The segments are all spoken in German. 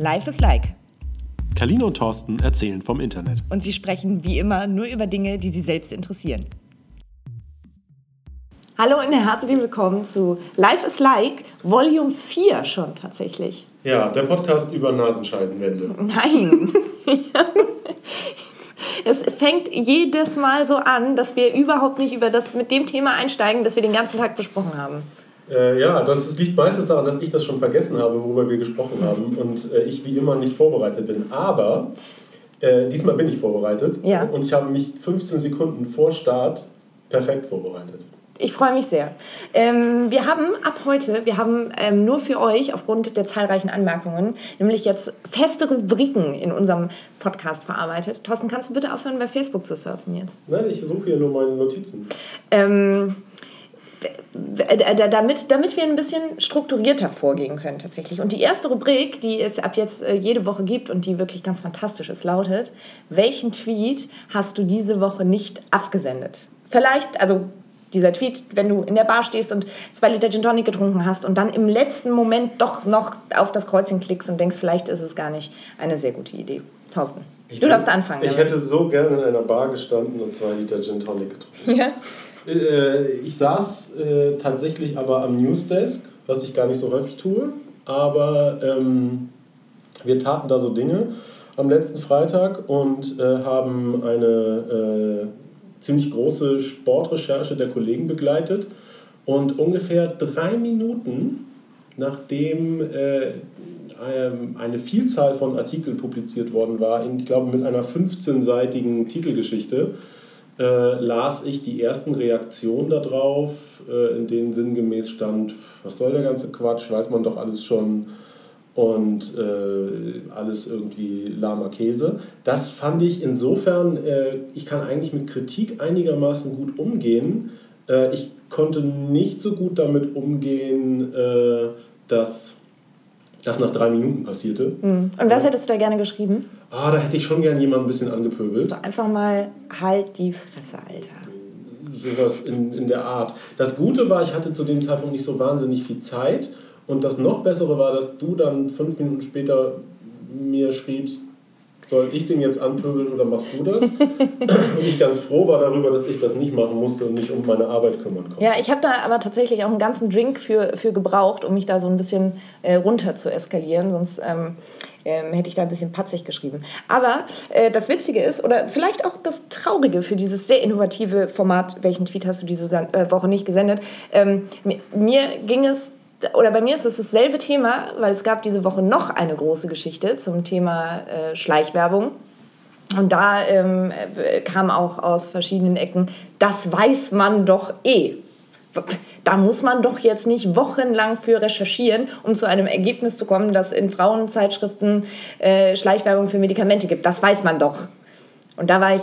Life is Like. Kalina und Thorsten erzählen vom Internet. Und sie sprechen wie immer nur über Dinge, die sie selbst interessieren. Hallo und herzlich willkommen zu Life is Like, Volume 4 schon tatsächlich. Ja, der Podcast über Nasenscheidenwände. Nein. es fängt jedes Mal so an, dass wir überhaupt nicht über das mit dem Thema einsteigen, das wir den ganzen Tag besprochen haben. Äh, ja, das liegt meistens daran, dass ich das schon vergessen habe, worüber wir gesprochen haben und äh, ich wie immer nicht vorbereitet bin. Aber äh, diesmal bin ich vorbereitet Ja. und ich habe mich 15 Sekunden vor Start perfekt vorbereitet. Ich freue mich sehr. Ähm, wir haben ab heute, wir haben ähm, nur für euch aufgrund der zahlreichen Anmerkungen, nämlich jetzt feste Rubriken in unserem Podcast verarbeitet. Thorsten, kannst du bitte aufhören, bei Facebook zu surfen jetzt? Nein, ich suche hier nur meine Notizen. Ähm, damit, damit wir ein bisschen strukturierter vorgehen können tatsächlich. Und die erste Rubrik, die es ab jetzt äh, jede Woche gibt und die wirklich ganz fantastisch ist, lautet, welchen Tweet hast du diese Woche nicht abgesendet? Vielleicht, also dieser Tweet, wenn du in der Bar stehst und zwei Liter Gin Tonic getrunken hast und dann im letzten Moment doch noch auf das Kreuzchen klickst und denkst, vielleicht ist es gar nicht eine sehr gute Idee. Thorsten, du darfst anfangen. Ich damit. hätte so gerne in einer Bar gestanden und zwei Liter Gin Tonic getrunken. ja? Äh, ich saß äh, tatsächlich aber am Newsdesk, was ich gar nicht so häufig tue. Aber ähm, wir taten da so Dinge am letzten Freitag und äh, haben eine äh, ziemlich große Sportrecherche der Kollegen begleitet. Und ungefähr drei Minuten nachdem äh, ähm, eine Vielzahl von Artikeln publiziert worden war, in, ich glaube mit einer 15-seitigen Titelgeschichte, äh, las ich die ersten Reaktionen darauf, äh, in denen sinngemäß stand, was soll der ganze Quatsch, weiß man doch alles schon und äh, alles irgendwie lahmer Käse. Das fand ich insofern, äh, ich kann eigentlich mit Kritik einigermaßen gut umgehen. Äh, ich konnte nicht so gut damit umgehen, äh, dass das nach drei Minuten passierte. Und was hättest du da gerne geschrieben? Ah, da hätte ich schon gern jemanden ein bisschen angepöbelt. Einfach mal halt die Fresse, Alter. sowas in, in der Art. Das Gute war, ich hatte zu dem Zeitpunkt nicht so wahnsinnig viel Zeit. Und das noch Bessere war, dass du dann fünf Minuten später mir schriebst, soll ich den jetzt anpöbeln oder machst du das? und ich ganz froh war darüber, dass ich das nicht machen musste und mich um meine Arbeit kümmern konnte. Ja, ich habe da aber tatsächlich auch einen ganzen Drink für, für gebraucht, um mich da so ein bisschen äh, runter zu eskalieren. Sonst ähm, ähm, hätte ich da ein bisschen patzig geschrieben. Aber äh, das Witzige ist, oder vielleicht auch das Traurige für dieses sehr innovative Format, welchen Tweet hast du diese äh, Woche nicht gesendet, ähm, mir ging es oder bei mir ist es dasselbe Thema, weil es gab diese Woche noch eine große Geschichte zum Thema äh, Schleichwerbung. Und da ähm, äh, kam auch aus verschiedenen Ecken, das weiß man doch eh. Da muss man doch jetzt nicht wochenlang für recherchieren, um zu einem Ergebnis zu kommen, dass in Frauenzeitschriften äh, Schleichwerbung für Medikamente gibt. Das weiß man doch. Und da war ich,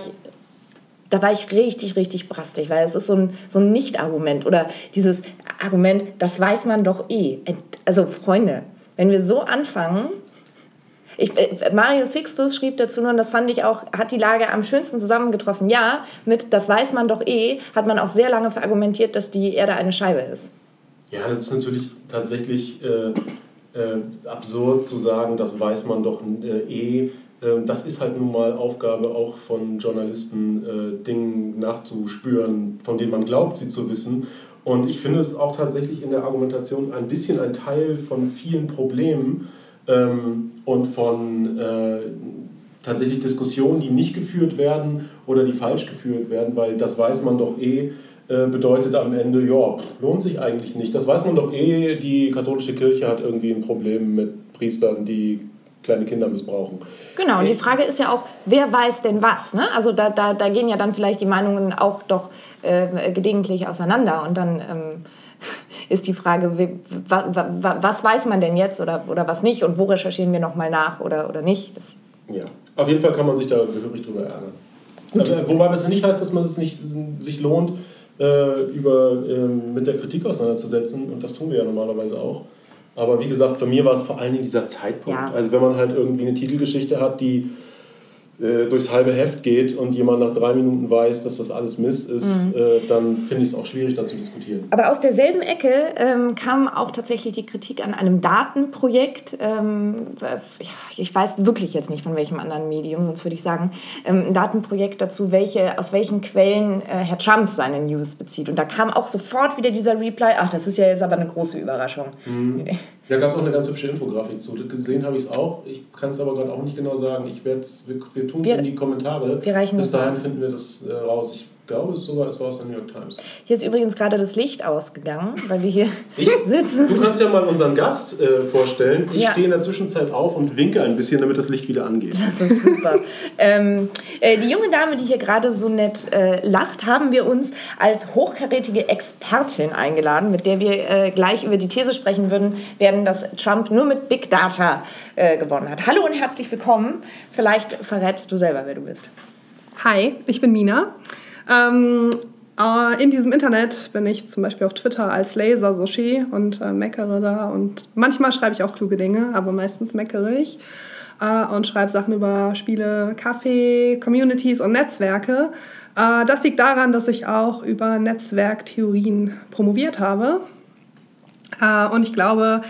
da war ich richtig, richtig brastig, weil es ist so ein, so ein Nicht-Argument oder dieses Argument, das weiß man doch eh. Also Freunde, wenn wir so anfangen, ich, äh, Mario Sixtus schrieb dazu nur, und das fand ich auch, hat die Lage am schönsten zusammengetroffen. Ja, mit das weiß man doch eh, hat man auch sehr lange verargumentiert, dass die Erde eine Scheibe ist. Ja, das ist natürlich tatsächlich äh, äh, absurd zu sagen, das weiß man doch äh, eh. Ähm, das ist halt nun mal Aufgabe auch von Journalisten, äh, Dingen nachzuspüren, von denen man glaubt, sie zu wissen. Und ich finde es auch tatsächlich in der Argumentation ein bisschen ein Teil von vielen Problemen ähm, und von äh, tatsächlich Diskussionen, die nicht geführt werden oder die falsch geführt werden, weil das weiß man doch eh, äh, bedeutet am Ende, ja, lohnt sich eigentlich nicht. Das weiß man doch eh, die katholische Kirche hat irgendwie ein Problem mit Priestern, die kleine Kinder missbrauchen. Genau, und die Frage ist ja auch, wer weiß denn was? Ne? Also da, da, da gehen ja dann vielleicht die Meinungen auch doch äh, gelegentlich auseinander. Und dann ähm, ist die Frage, wie, wa, wa, wa, was weiß man denn jetzt oder, oder was nicht? Und wo recherchieren wir nochmal nach oder, oder nicht? Das, Ja, auf jeden Fall kann man sich da gehörig drüber ärgern. Also, wobei das nicht heißt, dass man es nicht sich lohnt, äh, über, ähm, mit der Kritik auseinanderzusetzen. Und das tun wir ja normalerweise auch. Aber wie gesagt, bei mir war es vor allen Dingen dieser Zeitpunkt. Ja. Also wenn man halt irgendwie eine Titelgeschichte hat, die äh, durchs halbe Heft geht und jemand nach drei Minuten weiß, dass das alles Mist ist, mhm. äh, dann finde ich es auch schwierig, da zu diskutieren. Aber aus derselben Ecke ähm, kam auch tatsächlich die Kritik an einem Datenprojekt. Ähm, ich weiß wirklich jetzt nicht von welchem anderen Medium, sonst würde ich sagen, ähm, ein Datenprojekt dazu, welche, aus welchen Quellen äh, Herr Trump seine News bezieht. Und da kam auch sofort wieder dieser Reply, ach, das ist ja jetzt aber eine große Überraschung. Mhm. Da gab es auch eine ganz hübsche Infografik zu. Gesehen habe ich es auch. Ich kann es aber gerade auch nicht genau sagen. Ich wir, wir tun es in die Kommentare. Wir reichen Bis dahin finden wir das äh, raus. Ich glaube es sogar, es war aus der New York Times. Hier ist übrigens gerade das Licht ausgegangen, weil wir hier ich? sitzen. Du kannst ja mal unseren Gast äh, vorstellen. Ich ja. stehe in der Zwischenzeit auf und winke ein bisschen, damit das Licht wieder angeht. Das ist super. ähm, äh, die junge Dame, die hier gerade so nett äh, lacht, haben wir uns als hochkarätige Expertin eingeladen, mit der wir äh, gleich über die These sprechen würden, werden, dass Trump nur mit Big Data äh, gewonnen hat. Hallo und herzlich willkommen. Vielleicht verrätst du selber, wer du bist. Hi, ich bin Mina. Ähm, äh, in diesem Internet bin ich zum Beispiel auf Twitter als Laser Soshi und äh, meckere da. Und manchmal schreibe ich auch kluge Dinge, aber meistens meckere ich äh, und schreibe Sachen über Spiele, Kaffee, Communities und Netzwerke. Äh, das liegt daran, dass ich auch über Netzwerktheorien promoviert habe. Äh, und ich glaube,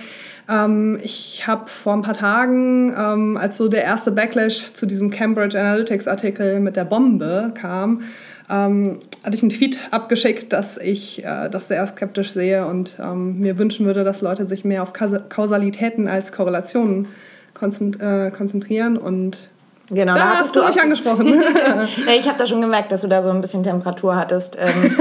ähm, ich habe vor ein paar Tagen, ähm, als so der erste Backlash zu diesem Cambridge Analytics Artikel mit der Bombe kam, ähm, hatte ich einen Tweet abgeschickt, dass ich äh, das sehr skeptisch sehe und ähm, mir wünschen würde, dass Leute sich mehr auf Kausalitäten als Korrelationen äh, konzentrieren und Genau, da, da hast du mich angesprochen. ja, ich habe da schon gemerkt, dass du da so ein bisschen Temperatur hattest. Ähm,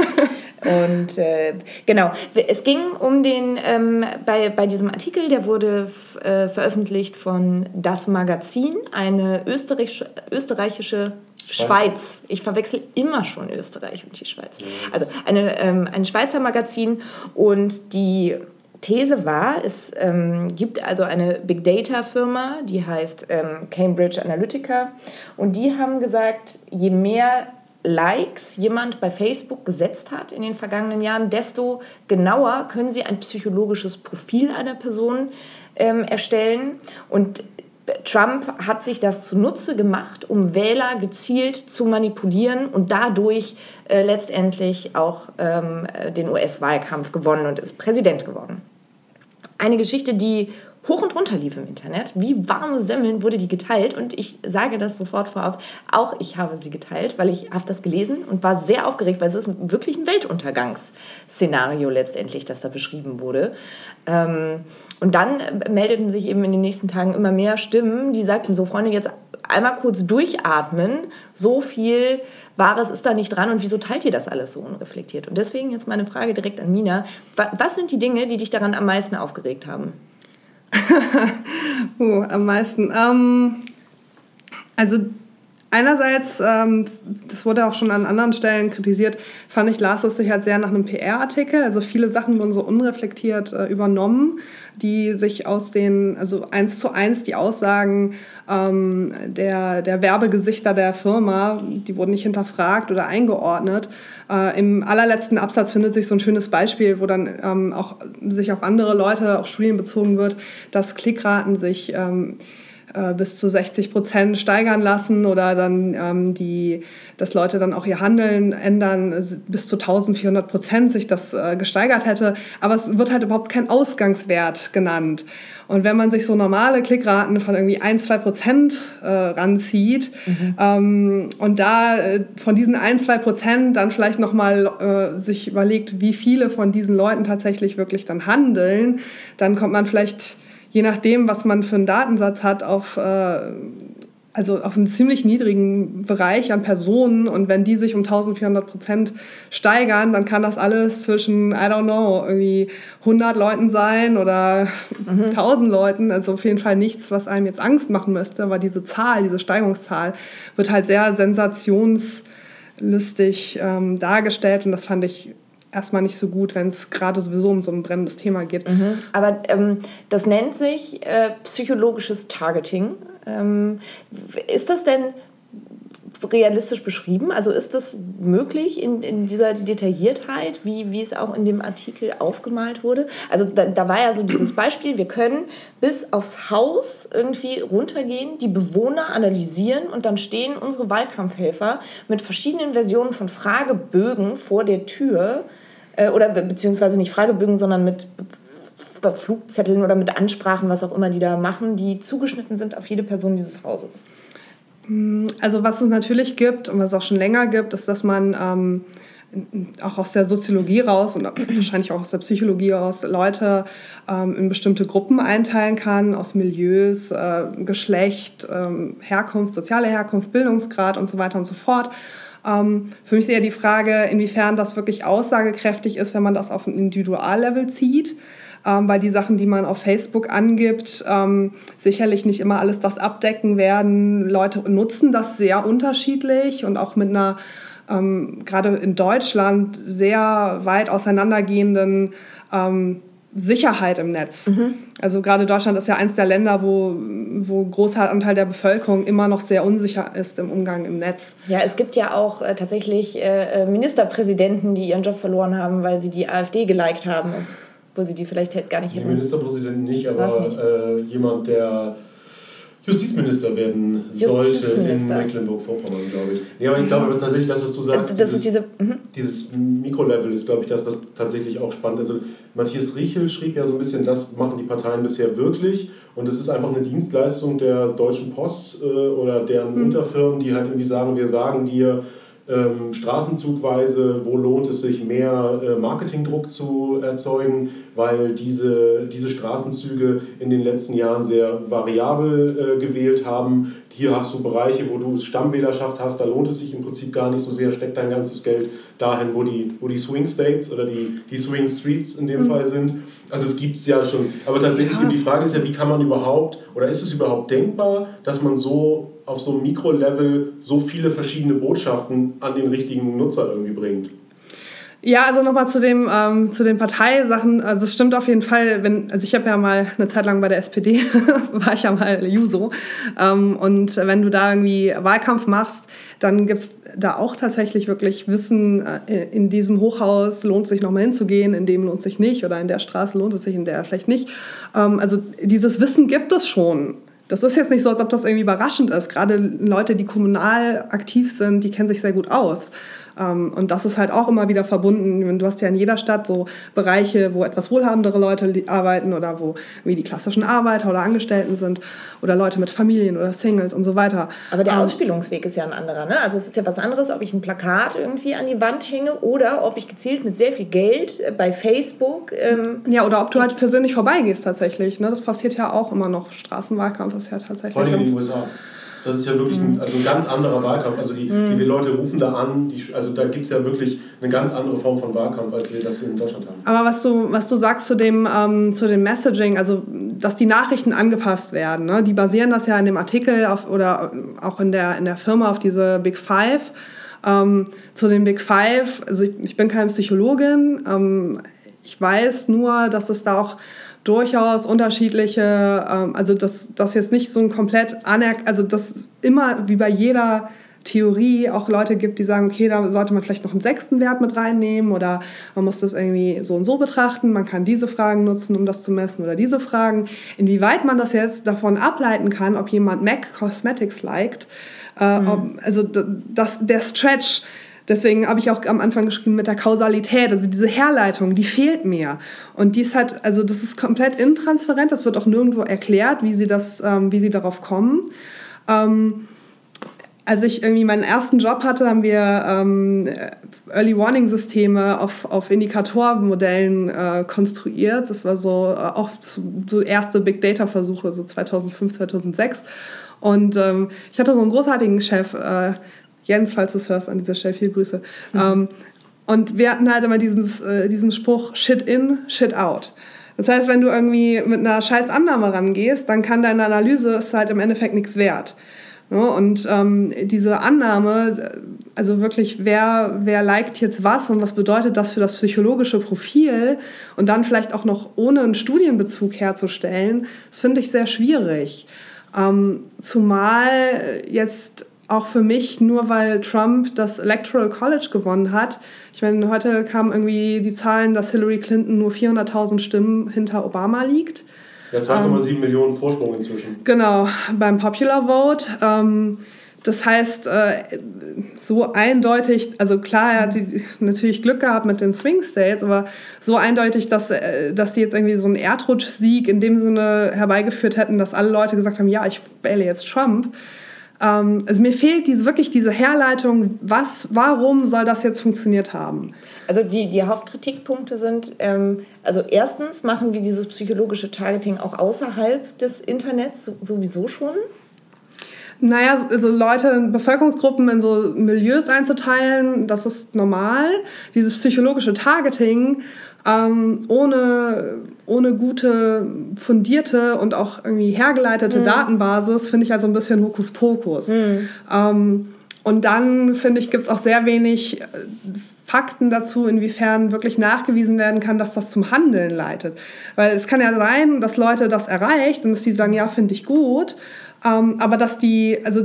und äh, genau, es ging um den, ähm, bei, bei diesem Artikel, der wurde äh, veröffentlicht von Das Magazin, eine österreichische, österreichische Schweiz. Ich verwechsel immer schon Österreich und die Schweiz. Also eine, ähm, ein Schweizer Magazin und die These war, es ähm, gibt also eine Big Data Firma, die heißt ähm, Cambridge Analytica und die haben gesagt, je mehr Likes jemand bei Facebook gesetzt hat in den vergangenen Jahren, desto genauer können sie ein psychologisches Profil einer Person ähm, erstellen und Trump hat sich das zunutze gemacht, um Wähler gezielt zu manipulieren und dadurch äh, letztendlich auch ähm, den US-Wahlkampf gewonnen und ist Präsident geworden. Eine Geschichte, die hoch und runter lief im Internet. Wie warme Semmeln wurde die geteilt und ich sage das sofort vorauf, auch ich habe sie geteilt, weil ich habe das gelesen und war sehr aufgeregt, weil es ist wirklich ein Weltuntergangsszenario letztendlich, das da beschrieben wurde. Ähm, und dann meldeten sich eben in den nächsten Tagen immer mehr Stimmen, die sagten so, Freunde, jetzt einmal kurz durchatmen, so viel Wahres ist da nicht dran und wieso teilt ihr das alles so unreflektiert? Und deswegen jetzt meine Frage direkt an Mina. Was sind die Dinge, die dich daran am meisten aufgeregt haben? uh, am meisten. Ähm, also einerseits, ähm, das wurde auch schon an anderen Stellen kritisiert, fand ich, las es sich halt sehr nach einem PR-Artikel. Also viele Sachen wurden so unreflektiert äh, übernommen, die sich aus den, also eins zu eins die Aussagen ähm, der, der Werbegesichter der Firma, die wurden nicht hinterfragt oder eingeordnet. Äh, Im allerletzten Absatz findet sich so ein schönes Beispiel, wo dann ähm, auch sich auf andere Leute, auf Studien bezogen wird, dass Klickraten sich ähm, äh, bis zu 60 Prozent steigern lassen oder dann ähm, die, dass Leute dann auch ihr Handeln ändern, bis zu 1400 Prozent sich das äh, gesteigert hätte. Aber es wird halt überhaupt kein Ausgangswert genannt. Und wenn man sich so normale Klickraten von irgendwie 1, 2 Prozent äh, ranzieht mhm. ähm, und da äh, von diesen 1, 2 Prozent dann vielleicht nochmal äh, sich überlegt, wie viele von diesen Leuten tatsächlich wirklich dann handeln, dann kommt man vielleicht, je nachdem, was man für einen Datensatz hat, auf äh, also auf einem ziemlich niedrigen Bereich an Personen und wenn die sich um 1400 Prozent steigern, dann kann das alles zwischen, I don't know, irgendwie 100 Leuten sein oder mhm. 1000 Leuten. Also auf jeden Fall nichts, was einem jetzt Angst machen müsste, aber diese Zahl, diese Steigungszahl wird halt sehr sensationslustig ähm, dargestellt und das fand ich erstmal nicht so gut, wenn es gerade sowieso um so ein brennendes Thema geht. Mhm. Aber ähm, das nennt sich äh, psychologisches Targeting. Ähm, ist das denn realistisch beschrieben? Also ist das möglich in, in dieser Detailliertheit, wie, wie es auch in dem Artikel aufgemalt wurde? Also da, da war ja so dieses Beispiel, wir können bis aufs Haus irgendwie runtergehen, die Bewohner analysieren und dann stehen unsere Wahlkampfhelfer mit verschiedenen Versionen von Fragebögen vor der Tür äh, oder be beziehungsweise nicht Fragebögen, sondern mit Flugzetteln oder mit Ansprachen, was auch immer die da machen, die zugeschnitten sind auf jede Person dieses Hauses. Also was es natürlich gibt und was es auch schon länger gibt, ist, dass man ähm, auch aus der Soziologie raus und wahrscheinlich auch aus der Psychologie raus Leute ähm, in bestimmte Gruppen einteilen kann, aus Milieus, äh, Geschlecht, ähm, Herkunft, soziale Herkunft, Bildungsgrad und so weiter und so fort. Ähm, für mich ist eher die Frage, inwiefern das wirklich aussagekräftig ist, wenn man das auf ein Individuallevel zieht ähm, weil die Sachen, die man auf Facebook angibt, ähm, sicherlich nicht immer alles das abdecken werden. Leute nutzen das sehr unterschiedlich und auch mit einer gerade in Deutschland sehr weit auseinandergehenden Sicherheit im Netz. Mhm. Also gerade Deutschland ist ja eines der Länder, wo, wo ein großer Anteil der Bevölkerung immer noch sehr unsicher ist im Umgang im Netz. Ja, es gibt ja auch äh, tatsächlich äh, äh Ministerpräsidenten, die ihren Job verloren haben, weil sie die AfD geliked haben wo sie die vielleicht gar nicht hätten. Die Ministerpräsident nicht, aber nicht? Äh, jemand, der Justizminister werden sollte in Mecklenburg-Vorpommern, glaube ich. Nee, aber ich glaube tatsächlich, das, was du sagst, das dieses, diese, mhm. dieses Mikrolevel ist, glaube ich, das, was tatsächlich auch spannend ist. Also Matthias Riechel schrieb ja so ein bisschen, das machen die Parteien bisher wirklich und es ist einfach eine Dienstleistung der Deutschen Post äh, oder deren mhm. Unterfirmen, die halt irgendwie sagen, wir sagen dir, ähm, straßenzugweise, wo lohnt es sich mehr äh, Marketingdruck zu erzeugen, weil diese, diese Straßenzüge in den letzten Jahren sehr variabel äh, gewählt haben. Hier hast du Bereiche, wo du Stammwählerschaft hast, da lohnt es sich im Prinzip gar nicht so sehr, steckt dein ganzes Geld dahin, wo die, wo die Swing States oder die, die Swing Streets in dem mhm. Fall sind. Also es gibt es ja schon. Aber tatsächlich, ja. die Frage ist ja, wie kann man überhaupt, oder ist es überhaupt denkbar, dass man so auf so einem Mikrolevel so viele verschiedene Botschaften an den richtigen Nutzer irgendwie bringt? Ja, also nochmal zu, ähm, zu den Parteisachen. Also es stimmt auf jeden Fall, wenn, also ich habe ja mal eine Zeit lang bei der SPD, war ich ja mal Juso. Ähm, und wenn du da irgendwie Wahlkampf machst, dann gibt es da auch tatsächlich wirklich Wissen, äh, in diesem Hochhaus lohnt sich nochmal hinzugehen, in dem lohnt sich nicht oder in der Straße lohnt es sich, in der vielleicht nicht. Ähm, also dieses Wissen gibt es schon. Das ist jetzt nicht so, als ob das irgendwie überraschend ist. Gerade Leute, die kommunal aktiv sind, die kennen sich sehr gut aus. Ähm, und das ist halt auch immer wieder verbunden. Du hast ja in jeder Stadt so Bereiche, wo etwas wohlhabendere Leute arbeiten oder wo wie die klassischen Arbeiter oder Angestellten sind oder Leute mit Familien oder Singles und so weiter. Aber der ähm, Ausspielungsweg ist ja ein anderer. Ne? Also es ist ja was anderes, ob ich ein Plakat irgendwie an die Wand hänge oder ob ich gezielt mit sehr viel Geld äh, bei Facebook. Ähm, ja, oder ob du halt persönlich vorbeigehst tatsächlich. Ne? Das passiert ja auch immer noch. Straßenwahlkampf ist ja tatsächlich. Vor allem in den USA. Das ist ja wirklich ein, also ein ganz anderer Wahlkampf. Also die, die mhm. Leute rufen da an, die, also da gibt es ja wirklich eine ganz andere Form von Wahlkampf, als wir das in Deutschland haben. Aber was du, was du sagst zu dem, ähm, zu dem Messaging, also dass die Nachrichten angepasst werden, ne? die basieren das ja in dem Artikel auf, oder auch in der, in der Firma auf diese Big Five. Ähm, zu den Big Five, also ich, ich bin keine Psychologin, ähm, ich weiß nur, dass es da auch durchaus unterschiedliche, ähm, also dass das jetzt nicht so ein komplett anerk, also dass es immer wie bei jeder Theorie auch Leute gibt, die sagen, okay, da sollte man vielleicht noch einen sechsten Wert mit reinnehmen oder man muss das irgendwie so und so betrachten. Man kann diese Fragen nutzen, um das zu messen oder diese Fragen. Inwieweit man das jetzt davon ableiten kann, ob jemand MAC Cosmetics liked, äh, mhm. ob, also das, der Stretch Deswegen habe ich auch am Anfang geschrieben mit der Kausalität, also diese Herleitung, die fehlt mir. Und die ist halt, also das ist komplett intransparent, das wird auch nirgendwo erklärt, wie sie, das, ähm, wie sie darauf kommen. Ähm, als ich irgendwie meinen ersten Job hatte, haben wir ähm, Early Warning Systeme auf, auf Indikatormodellen äh, konstruiert. Das war so äh, auch so erste Big Data Versuche, so 2005, 2006. Und ähm, ich hatte so einen großartigen Chef, äh, Jens, falls du es hörst, an dieser Stelle viele Grüße. Mhm. Ähm, und wir hatten halt immer dieses, äh, diesen Spruch, shit in, shit out. Das heißt, wenn du irgendwie mit einer scheiß Annahme rangehst, dann kann deine Analyse ist halt im Endeffekt nichts wert. Ne? und ähm, diese Annahme, also wirklich, wer, wer liked jetzt was und was bedeutet das für das psychologische Profil und dann vielleicht auch noch ohne einen Studienbezug herzustellen, das finde ich sehr schwierig. Ähm, zumal jetzt auch für mich, nur weil Trump das Electoral College gewonnen hat. Ich meine, heute kamen irgendwie die Zahlen, dass Hillary Clinton nur 400.000 Stimmen hinter Obama liegt. Ja, 2,7 ähm, Millionen Vorsprung inzwischen. Genau, beim Popular Vote. Ähm, das heißt, äh, so eindeutig, also klar, er hat die, natürlich Glück gehabt mit den Swing States, aber so eindeutig, dass, äh, dass sie jetzt irgendwie so einen Erdrutschsieg in dem Sinne herbeigeführt hätten, dass alle Leute gesagt haben, ja, ich wähle jetzt Trump. Ähm, also mir fehlt diese, wirklich diese Herleitung, was, warum soll das jetzt funktioniert haben? Also die, die Hauptkritikpunkte sind, ähm, also erstens machen wir dieses psychologische Targeting auch außerhalb des Internets sowieso schon. Naja, also Leute, Bevölkerungsgruppen in so Milieus einzuteilen, das ist normal. Dieses psychologische Targeting ähm, ohne, ohne gute, fundierte und auch irgendwie hergeleitete mhm. Datenbasis finde ich also ein bisschen Hokuspokus. Mhm. Ähm, und dann finde ich, gibt es auch sehr wenig äh, Fakten dazu, inwiefern wirklich nachgewiesen werden kann, dass das zum Handeln leitet. Weil es kann ja sein, dass Leute das erreicht und dass sie sagen, ja, finde ich gut. Ähm, aber dass die, also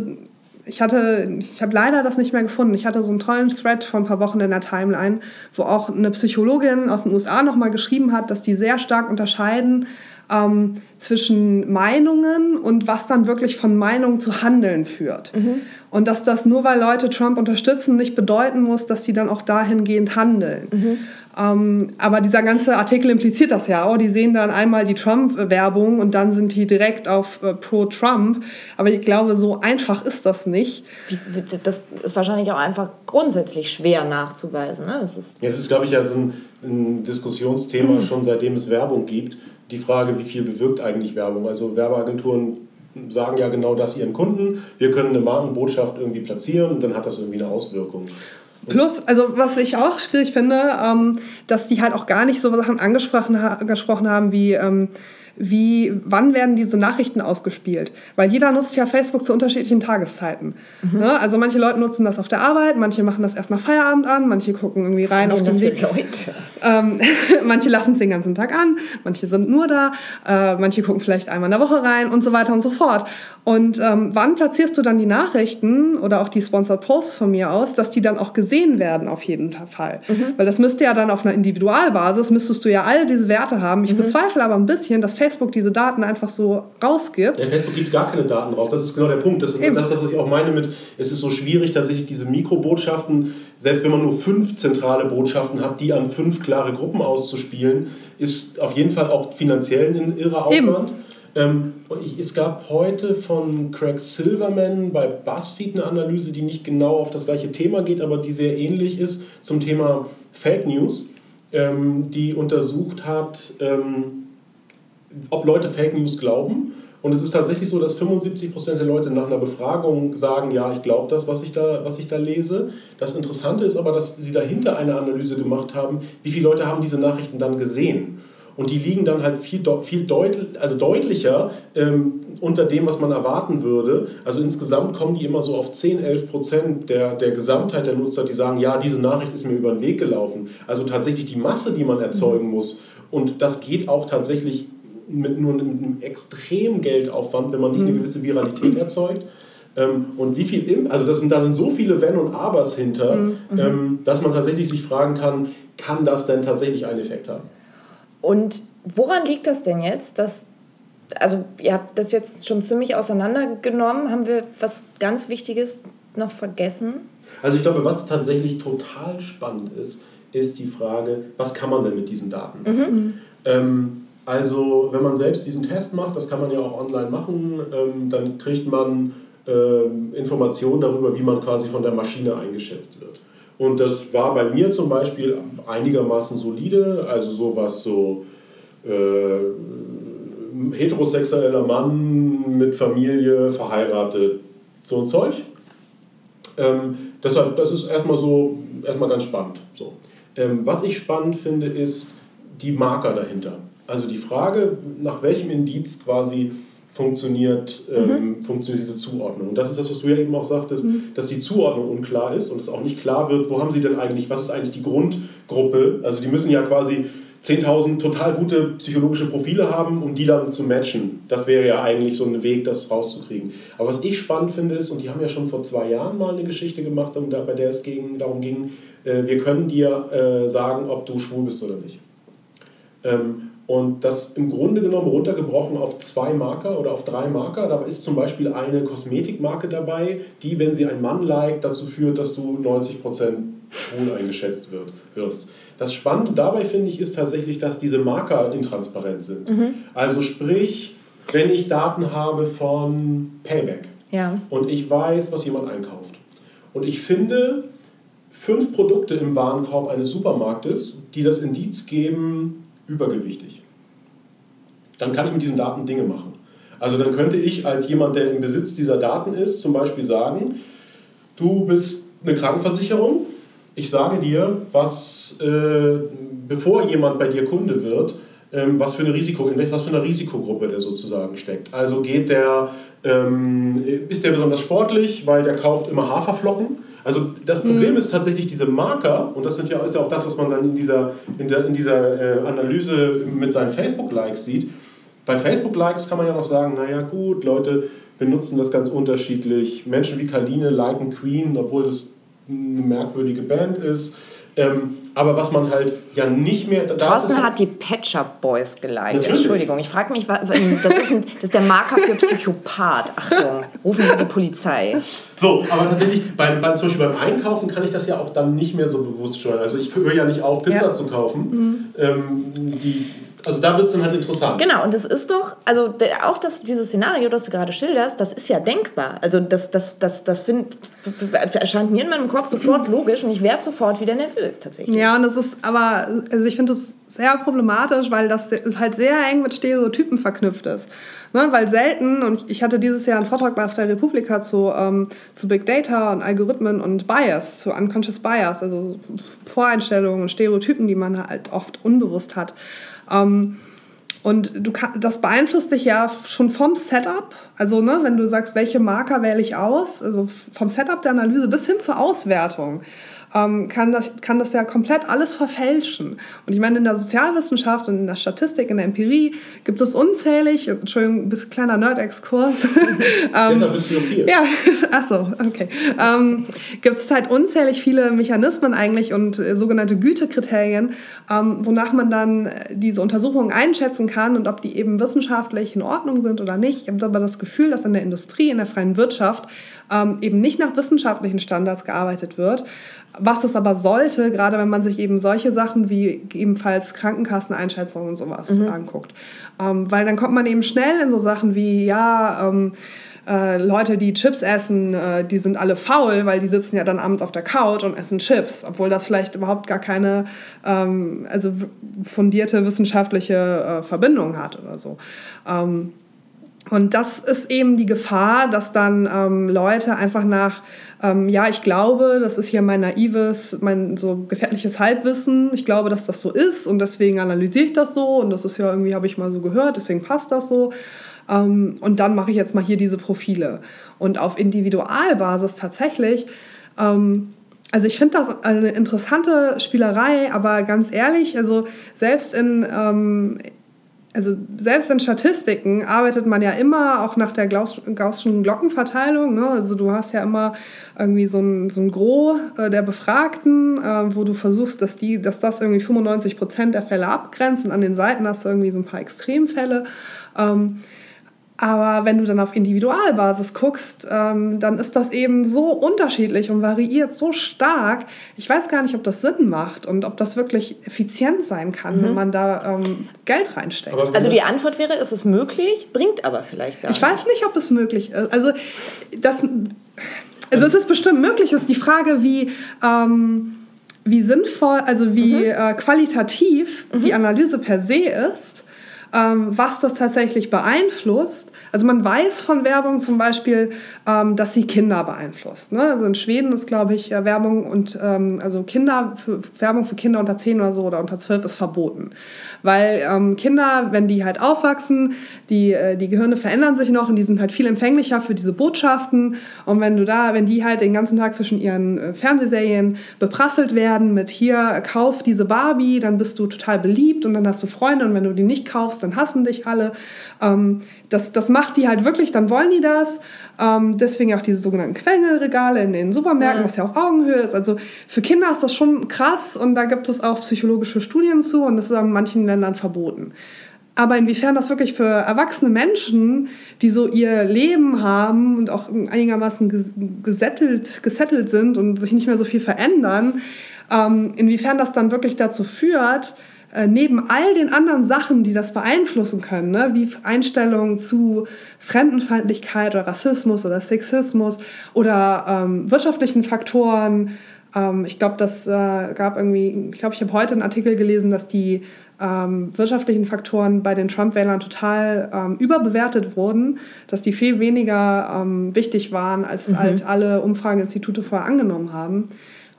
ich hatte, ich habe leider das nicht mehr gefunden. Ich hatte so einen tollen Thread vor ein paar Wochen in der Timeline, wo auch eine Psychologin aus den USA nochmal geschrieben hat, dass die sehr stark unterscheiden ähm, zwischen Meinungen und was dann wirklich von Meinung zu Handeln führt. Mhm. Und dass das nur weil Leute Trump unterstützen, nicht bedeuten muss, dass die dann auch dahingehend handeln. Mhm. Ähm, aber dieser ganze Artikel impliziert das ja auch. Die sehen dann einmal die Trump-Werbung und dann sind die direkt auf äh, pro-Trump. Aber ich glaube, so einfach ist das nicht. Das ist wahrscheinlich auch einfach grundsätzlich schwer nachzuweisen. Ne? Das ist ja, das ist, glaube ich, ja so ein, ein Diskussionsthema mhm. schon seitdem es Werbung gibt. Die Frage, wie viel bewirkt eigentlich Werbung? Also Werbeagenturen sagen ja genau das ihren Kunden. Wir können eine Markenbotschaft irgendwie platzieren und dann hat das irgendwie eine Auswirkung. Plus, also was ich auch schwierig finde, ähm, dass die halt auch gar nicht so Sachen angesprochen, ha angesprochen haben wie ähm, wie, wann werden diese Nachrichten ausgespielt? Weil jeder nutzt ja Facebook zu unterschiedlichen Tageszeiten. Mhm. Ne? Also manche Leute nutzen das auf der Arbeit, manche machen das erst nach Feierabend an, manche gucken irgendwie rein auf den Weg. Leute? Ähm, manche lassen es den ganzen Tag an, manche sind nur da, äh, manche gucken vielleicht einmal in der Woche rein und so weiter und so fort. Und ähm, wann platzierst du dann die Nachrichten oder auch die Sponsored Posts von mir aus, dass die dann auch gesehen werden auf jeden Fall? Mhm. Weil das müsste ja dann auf einer Individualbasis, müsstest du ja all diese Werte haben. Ich mhm. bezweifle aber ein bisschen, dass Facebook diese Daten einfach so rausgibt. Ja, Facebook gibt gar keine Daten raus. Das ist genau der Punkt. Das ist, das, ist das, was ich auch meine mit, es ist so schwierig, tatsächlich diese Mikrobotschaften, selbst wenn man nur fünf zentrale Botschaften hat, die an fünf klare Gruppen auszuspielen, ist auf jeden Fall auch finanziell ein irrer Aufwand. Ähm, es gab heute von Craig Silverman bei BuzzFeed eine Analyse, die nicht genau auf das gleiche Thema geht, aber die sehr ähnlich ist zum Thema Fake News, ähm, die untersucht hat, ähm, ob Leute Fake News glauben. Und es ist tatsächlich so, dass 75% der Leute nach einer Befragung sagen, ja, ich glaube das, was ich, da, was ich da lese. Das Interessante ist aber, dass sie dahinter eine Analyse gemacht haben, wie viele Leute haben diese Nachrichten dann gesehen. Und die liegen dann halt viel, viel deutl also deutlicher ähm, unter dem, was man erwarten würde. Also insgesamt kommen die immer so auf 10, 11 Prozent der, der Gesamtheit der Nutzer, die sagen, ja, diese Nachricht ist mir über den Weg gelaufen. Also tatsächlich die Masse, die man erzeugen muss. Und das geht auch tatsächlich mit nur einem extremen Geldaufwand, wenn man nicht eine mhm. gewisse Viralität erzeugt. Ähm, und wie viel, also das sind, da sind so viele Wenn und Abers hinter, mhm. ähm, dass man tatsächlich sich fragen kann, kann das denn tatsächlich einen Effekt haben? Und woran liegt das denn jetzt, dass, also ihr habt das jetzt schon ziemlich auseinandergenommen, haben wir was ganz Wichtiges noch vergessen? Also ich glaube, was tatsächlich total spannend ist, ist die Frage, was kann man denn mit diesen Daten? Mhm. Ähm, also, wenn man selbst diesen Test macht, das kann man ja auch online machen, ähm, dann kriegt man ähm, Informationen darüber, wie man quasi von der Maschine eingeschätzt wird. Und das war bei mir zum Beispiel einigermaßen solide, also sowas so äh, heterosexueller Mann mit Familie, verheiratet, so ein Zeug. Ähm, deshalb, das ist erstmal so, erstmal ganz spannend. So. Ähm, was ich spannend finde, ist die Marker dahinter. Also die Frage, nach welchem Indiz quasi funktioniert, ähm, mhm. funktioniert diese Zuordnung. Und das ist das, was du ja eben auch sagtest, mhm. dass die Zuordnung unklar ist und es auch nicht klar wird, wo haben sie denn eigentlich, was ist eigentlich die Grundgruppe? Also die müssen ja quasi 10.000 total gute psychologische Profile haben, um die dann zu matchen. Das wäre ja eigentlich so ein Weg, das rauszukriegen. Aber was ich spannend finde ist, und die haben ja schon vor zwei Jahren mal eine Geschichte gemacht, bei der es ging, darum ging, äh, wir können dir äh, sagen, ob du schwul bist oder nicht. Ähm, und das im Grunde genommen runtergebrochen auf zwei Marker oder auf drei Marker. Da ist zum Beispiel eine Kosmetikmarke dabei, die, wenn sie ein Mann liked, dazu führt, dass du 90% schwul eingeschätzt wird, wirst. Das Spannende dabei finde ich ist tatsächlich, dass diese Marker intransparent sind. Mhm. Also sprich, wenn ich Daten habe von Payback ja. und ich weiß, was jemand einkauft und ich finde fünf Produkte im Warenkorb eines Supermarktes, die das Indiz geben, übergewichtig, dann kann ich mit diesen Daten Dinge machen. Also dann könnte ich als jemand, der im Besitz dieser Daten ist, zum Beispiel sagen, du bist eine Krankenversicherung, ich sage dir, was, äh, bevor jemand bei dir Kunde wird, ähm, was, für eine Risiko, was für eine Risikogruppe der sozusagen steckt. Also geht der, ähm, ist der besonders sportlich, weil der kauft immer Haferflocken. Also das Problem mhm. ist tatsächlich diese Marker, und das sind ja, ist ja auch das, was man dann in dieser, in der, in dieser äh, Analyse mit seinen Facebook-Likes sieht. Bei Facebook-Likes kann man ja noch sagen, naja gut, Leute benutzen das ganz unterschiedlich. Menschen wie Kaline liken Queen, obwohl das eine merkwürdige Band ist. Ähm, aber was man halt ja nicht mehr. Thorsten hat die Pet Shop Boys geliked. Entschuldigung, ich frage mich, das ist, ein, das ist der Marker für Psychopath. Achtung, rufen Sie die Polizei. So, aber tatsächlich, beim, beim, zum Beispiel beim Einkaufen kann ich das ja auch dann nicht mehr so bewusst steuern. Also ich höre ja nicht auf, Pizza ja. zu kaufen. Mhm. Ähm, die also da wird es dann halt interessant. Genau, und das ist doch, also auch das, dieses Szenario, das du gerade schilderst, das ist ja denkbar. Also das, das, das, das find, erscheint mir in meinem Kopf sofort logisch und ich werde sofort wieder nervös tatsächlich. Ja, und das ist aber, also ich finde das sehr problematisch, weil das halt sehr eng mit Stereotypen verknüpft ist. Ne, weil selten, und ich hatte dieses Jahr einen Vortrag bei der Republika zu, ähm, zu Big Data und Algorithmen und Bias, zu Unconscious Bias, also Voreinstellungen und Stereotypen, die man halt oft unbewusst hat. Ähm, und du das beeinflusst dich ja schon vom Setup. Also, ne, wenn du sagst, welche Marker wähle ich aus, also vom Setup der Analyse bis hin zur Auswertung ähm, kann, das, kann das ja komplett alles verfälschen. Und ich meine, in der Sozialwissenschaft und in der Statistik, in der Empirie gibt es unzählig, Entschuldigung, ein bisschen kleiner Nerd-Exkurs. ähm, bist du hier. Ja, achso, okay. Ähm, gibt es halt unzählig viele Mechanismen eigentlich und äh, sogenannte Gütekriterien, ähm, wonach man dann diese Untersuchungen einschätzen kann und ob die eben wissenschaftlich in Ordnung sind oder nicht. Ich habe aber das Gefühl, dass in der Industrie, in der freien Wirtschaft ähm, eben nicht nach wissenschaftlichen Standards gearbeitet wird. Was es aber sollte, gerade wenn man sich eben solche Sachen wie ebenfalls Krankenkasseneinschätzungen und sowas mhm. anguckt. Ähm, weil dann kommt man eben schnell in so Sachen wie, ja, ähm, äh, Leute, die Chips essen, äh, die sind alle faul, weil die sitzen ja dann abends auf der Couch und essen Chips, obwohl das vielleicht überhaupt gar keine ähm, also fundierte wissenschaftliche äh, Verbindung hat oder so. Ähm, und das ist eben die Gefahr, dass dann ähm, Leute einfach nach, ähm, ja, ich glaube, das ist hier mein naives, mein so gefährliches Halbwissen, ich glaube, dass das so ist und deswegen analysiere ich das so und das ist ja irgendwie, habe ich mal so gehört, deswegen passt das so. Ähm, und dann mache ich jetzt mal hier diese Profile. Und auf Individualbasis tatsächlich, ähm, also ich finde das eine interessante Spielerei, aber ganz ehrlich, also selbst in, ähm, also selbst in Statistiken arbeitet man ja immer auch nach der Gaußschen Glockenverteilung. Ne? Also du hast ja immer irgendwie so ein, so ein Gros äh, der Befragten, äh, wo du versuchst, dass, die, dass das irgendwie 95 Prozent der Fälle abgrenzt und an den Seiten hast du irgendwie so ein paar Extremfälle. Ähm, aber wenn du dann auf Individualbasis guckst, ähm, dann ist das eben so unterschiedlich und variiert so stark. Ich weiß gar nicht, ob das Sinn macht und ob das wirklich effizient sein kann, mhm. wenn man da ähm, Geld reinsteckt. Also die Antwort wäre, ist es möglich, bringt aber vielleicht gar nicht. Ich weiß nicht, ob es möglich ist. Also, das, also es ist bestimmt möglich. Es ist die Frage, wie... Ähm, wie sinnvoll, also wie mhm. äh, qualitativ mhm. die Analyse per se ist was das tatsächlich beeinflusst. Also man weiß von Werbung zum Beispiel, ähm, dass sie Kinder beeinflusst. Ne? Also in Schweden ist, glaube ich, Werbung und ähm, also Kinder, für, Werbung für Kinder unter 10 oder so oder unter 12 ist verboten. Weil ähm, Kinder, wenn die halt aufwachsen, die, äh, die Gehirne verändern sich noch und die sind halt viel empfänglicher für diese Botschaften. Und wenn du da, wenn die halt den ganzen Tag zwischen ihren äh, Fernsehserien beprasselt werden mit hier, kauf diese Barbie, dann bist du total beliebt und dann hast du Freunde und wenn du die nicht kaufst, dann hassen dich alle. Ähm, das, das macht die halt wirklich, dann wollen die das. Ähm, deswegen auch diese sogenannten Quengelregale in den Supermärkten, mhm. was ja auf Augenhöhe ist. Also für Kinder ist das schon krass und da gibt es auch psychologische Studien zu und das ist in manchen Ländern verboten. Aber inwiefern das wirklich für erwachsene Menschen, die so ihr Leben haben und auch einigermaßen gesettelt, gesettelt sind und sich nicht mehr so viel verändern, ähm, inwiefern das dann wirklich dazu führt, äh, neben all den anderen Sachen, die das beeinflussen können, ne, wie Einstellungen zu Fremdenfeindlichkeit oder Rassismus oder Sexismus oder ähm, wirtschaftlichen Faktoren. Ähm, ich glaube, das äh, gab irgendwie, ich glaube, ich habe heute einen Artikel gelesen, dass die ähm, wirtschaftlichen Faktoren bei den Trump-Wählern total ähm, überbewertet wurden, dass die viel weniger ähm, wichtig waren, als mhm. halt alle Umfrageinstitute vorher angenommen haben.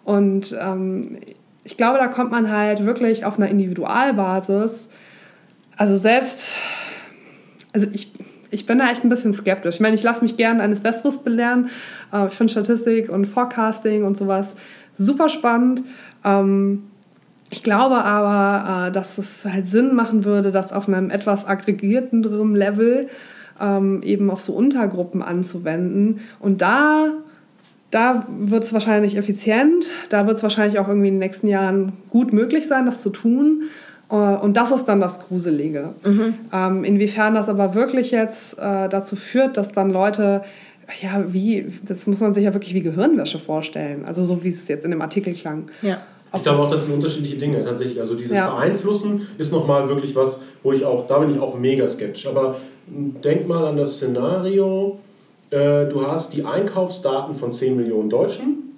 Und ähm, ich glaube, da kommt man halt wirklich auf einer Individualbasis, also selbst, also ich, ich bin da echt ein bisschen skeptisch. Ich meine, ich lasse mich gerne eines Besseres belehren. Äh, ich finde Statistik und Forecasting und sowas super spannend. Ähm, ich glaube aber, äh, dass es halt Sinn machen würde, das auf einem etwas aggregierteren Level ähm, eben auf so Untergruppen anzuwenden. Und da da wird es wahrscheinlich effizient, da wird es wahrscheinlich auch irgendwie in den nächsten Jahren gut möglich sein, das zu tun. Äh, und das ist dann das Gruselige. Mhm. Ähm, inwiefern das aber wirklich jetzt äh, dazu führt, dass dann Leute, ja, wie, das muss man sich ja wirklich wie Gehirnwäsche vorstellen. Also so wie es jetzt in dem Artikel klang. Ja. Ich glaube auch, das sind unterschiedliche Dinge tatsächlich. Also dieses ja. Beeinflussen ist nochmal wirklich was, wo ich auch, da bin ich auch mega skeptisch. Aber denk mal an das Szenario, äh, du hast die Einkaufsdaten von 10 Millionen Deutschen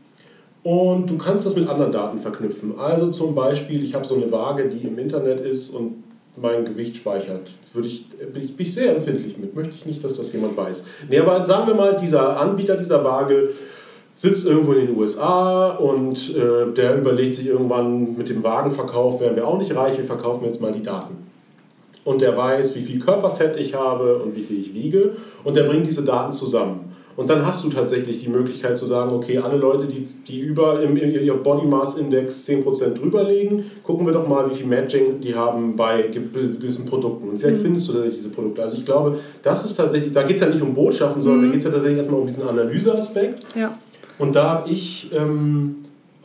und du kannst das mit anderen Daten verknüpfen. Also zum Beispiel, ich habe so eine Waage, die im Internet ist und mein Gewicht speichert. Würde ich, bin, ich, bin ich sehr empfindlich mit. Möchte ich nicht, dass das jemand weiß. Nee, aber sagen wir mal, dieser Anbieter dieser Waage sitzt irgendwo in den USA und äh, der überlegt sich irgendwann mit dem Wagenverkauf, werden wir auch nicht reich, wir verkaufen jetzt mal die Daten und der weiß, wie viel Körperfett ich habe und wie viel ich wiege und der bringt diese Daten zusammen. Und dann hast du tatsächlich die Möglichkeit zu sagen, okay, alle Leute, die, die über im, ihr Body Mass Index 10% drüber liegen, gucken wir doch mal, wie viel Matching die haben bei gewissen Produkten. Und vielleicht mhm. findest du da diese Produkte. Also ich glaube, das ist tatsächlich, da geht es ja nicht um Botschaften, sondern mhm. da geht es ja tatsächlich erstmal um diesen Analyseaspekt. Ja. Und da habe ich ähm,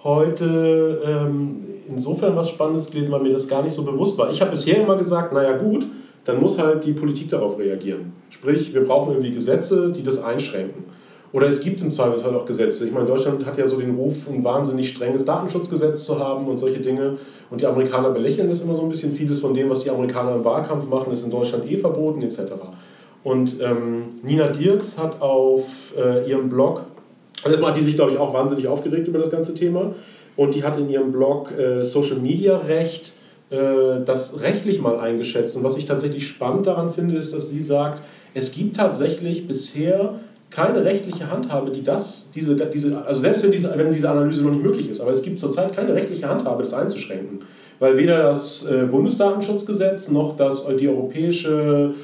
heute ähm, insofern was Spannendes gelesen, weil mir das gar nicht so bewusst war. Ich habe bisher immer gesagt, naja gut, dann muss halt die Politik darauf reagieren. Sprich, wir brauchen irgendwie Gesetze, die das einschränken. Oder es gibt im Zweifelsfall auch Gesetze. Ich meine, Deutschland hat ja so den Ruf, ein wahnsinnig strenges Datenschutzgesetz zu haben und solche Dinge. Und die Amerikaner belächeln das immer so ein bisschen. Vieles von dem, was die Amerikaner im Wahlkampf machen, ist in Deutschland eh verboten etc. Und ähm, Nina Dirks hat auf äh, ihrem Blog, also erstmal hat die sich, glaube ich, auch wahnsinnig aufgeregt über das ganze Thema. Und die hat in ihrem Blog äh, Social Media Recht äh, das rechtlich mal eingeschätzt. Und was ich tatsächlich spannend daran finde, ist, dass sie sagt, es gibt tatsächlich bisher keine rechtliche Handhabe, die das, diese, diese, also selbst wenn diese, wenn diese Analyse noch nicht möglich ist, aber es gibt zurzeit keine rechtliche Handhabe, das einzuschränken. Weil weder das äh, Bundesdatenschutzgesetz noch das, die europäische